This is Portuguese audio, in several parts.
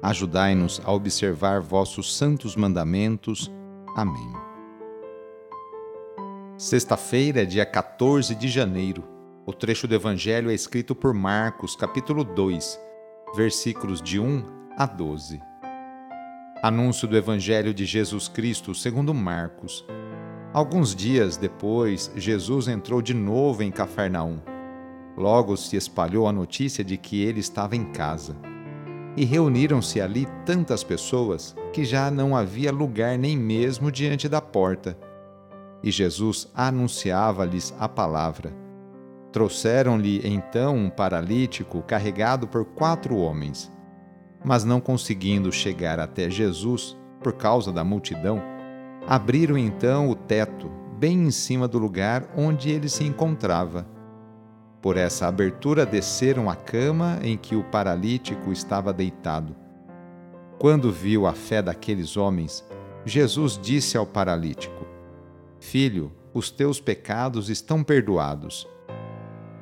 Ajudai-nos a observar vossos santos mandamentos. Amém. Sexta-feira, dia 14 de janeiro. O trecho do Evangelho é escrito por Marcos, capítulo 2, versículos de 1 a 12. Anúncio do Evangelho de Jesus Cristo segundo Marcos. Alguns dias depois, Jesus entrou de novo em Cafarnaum. Logo se espalhou a notícia de que ele estava em casa e reuniram-se ali tantas pessoas que já não havia lugar nem mesmo diante da porta. E Jesus anunciava-lhes a palavra. Trouxeram-lhe então um paralítico carregado por quatro homens. Mas não conseguindo chegar até Jesus, por causa da multidão, abriram então o teto, bem em cima do lugar onde ele se encontrava por essa abertura desceram a cama em que o paralítico estava deitado. Quando viu a fé daqueles homens, Jesus disse ao paralítico: Filho, os teus pecados estão perdoados.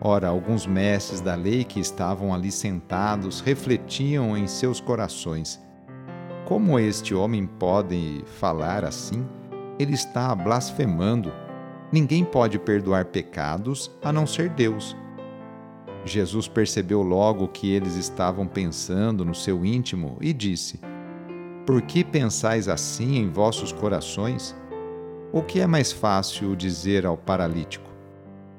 Ora, alguns mestres da lei que estavam ali sentados refletiam em seus corações: Como este homem pode falar assim? Ele está blasfemando. Ninguém pode perdoar pecados a não ser Deus. Jesus percebeu logo que eles estavam pensando no seu íntimo e disse: Por que pensais assim em vossos corações? O que é mais fácil dizer ao paralítico: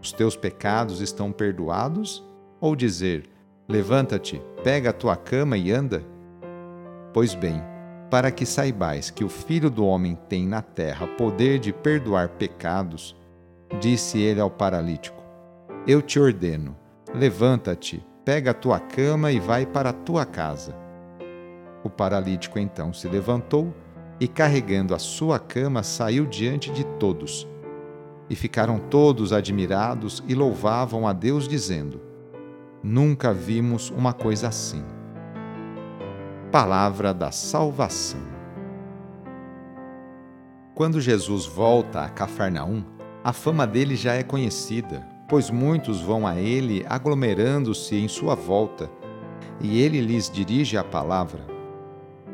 Os teus pecados estão perdoados? Ou dizer: Levanta-te, pega a tua cama e anda? Pois bem, para que saibais que o Filho do Homem tem na terra poder de perdoar pecados, disse ele ao paralítico: Eu te ordeno Levanta-te, pega a tua cama e vai para a tua casa. O paralítico então se levantou e, carregando a sua cama, saiu diante de todos. E ficaram todos admirados e louvavam a Deus, dizendo: Nunca vimos uma coisa assim. Palavra da Salvação. Quando Jesus volta a Cafarnaum, a fama dele já é conhecida, pois muitos vão a ele aglomerando-se em sua volta, e ele lhes dirige a palavra.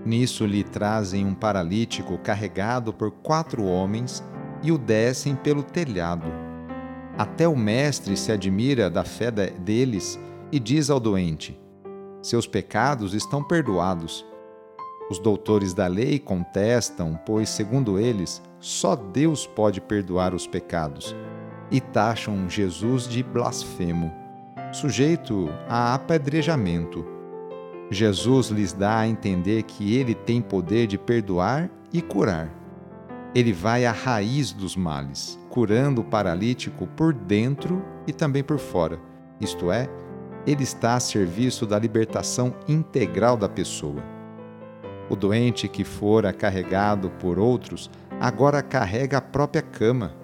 Nisso lhe trazem um paralítico carregado por quatro homens e o descem pelo telhado. Até o mestre se admira da fé deles e diz ao doente: Seus pecados estão perdoados. Os doutores da lei contestam, pois, segundo eles, só Deus pode perdoar os pecados e taxam Jesus de blasfemo, sujeito a apedrejamento. Jesus lhes dá a entender que ele tem poder de perdoar e curar. Ele vai à raiz dos males, curando o paralítico por dentro e também por fora, isto é, ele está a serviço da libertação integral da pessoa. O doente que fora carregado por outros agora carrega a própria cama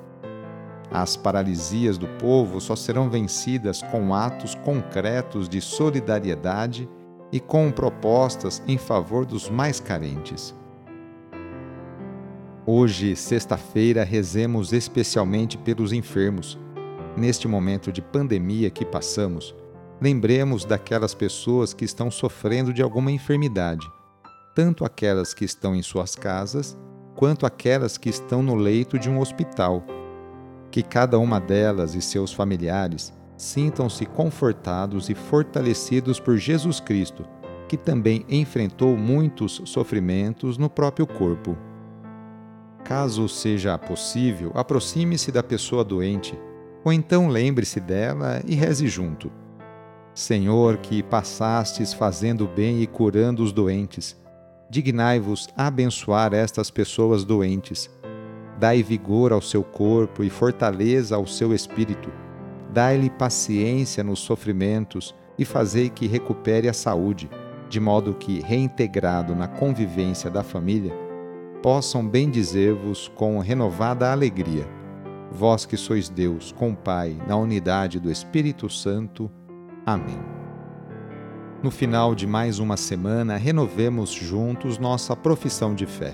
as paralisias do povo só serão vencidas com atos concretos de solidariedade e com propostas em favor dos mais carentes. Hoje, sexta-feira, rezemos especialmente pelos enfermos. Neste momento de pandemia que passamos, lembremos daquelas pessoas que estão sofrendo de alguma enfermidade, tanto aquelas que estão em suas casas, quanto aquelas que estão no leito de um hospital que cada uma delas e seus familiares sintam-se confortados e fortalecidos por Jesus Cristo, que também enfrentou muitos sofrimentos no próprio corpo. Caso seja possível, aproxime-se da pessoa doente, ou então lembre-se dela e reze junto. Senhor, que passastes fazendo bem e curando os doentes, dignai-vos abençoar estas pessoas doentes. Dai vigor ao seu corpo e fortaleza ao seu espírito. Dai-lhe paciência nos sofrimentos e fazei que recupere a saúde, de modo que, reintegrado na convivência da família, possam bendizer-vos com renovada alegria. Vós que sois Deus, com Pai, na unidade do Espírito Santo. Amém. No final de mais uma semana, renovemos juntos nossa profissão de fé.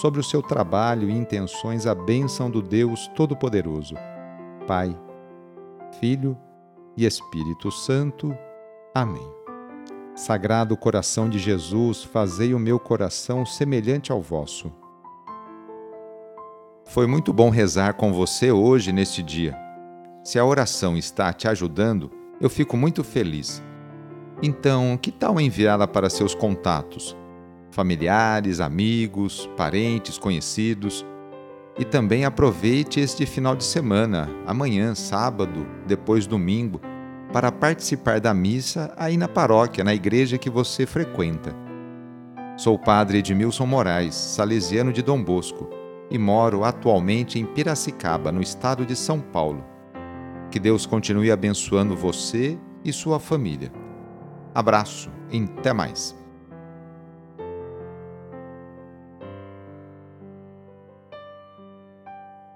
sobre o seu trabalho e intenções a bênção do Deus Todo-Poderoso. Pai, Filho e Espírito Santo. Amém. Sagrado coração de Jesus, fazei o meu coração semelhante ao vosso. Foi muito bom rezar com você hoje neste dia. Se a oração está te ajudando, eu fico muito feliz. Então, que tal enviá-la para seus contatos? Familiares, amigos, parentes, conhecidos. E também aproveite este final de semana, amanhã, sábado, depois domingo, para participar da missa aí na paróquia, na igreja que você frequenta. Sou o padre Edmilson Moraes, salesiano de Dom Bosco e moro atualmente em Piracicaba, no estado de São Paulo. Que Deus continue abençoando você e sua família. Abraço e até mais.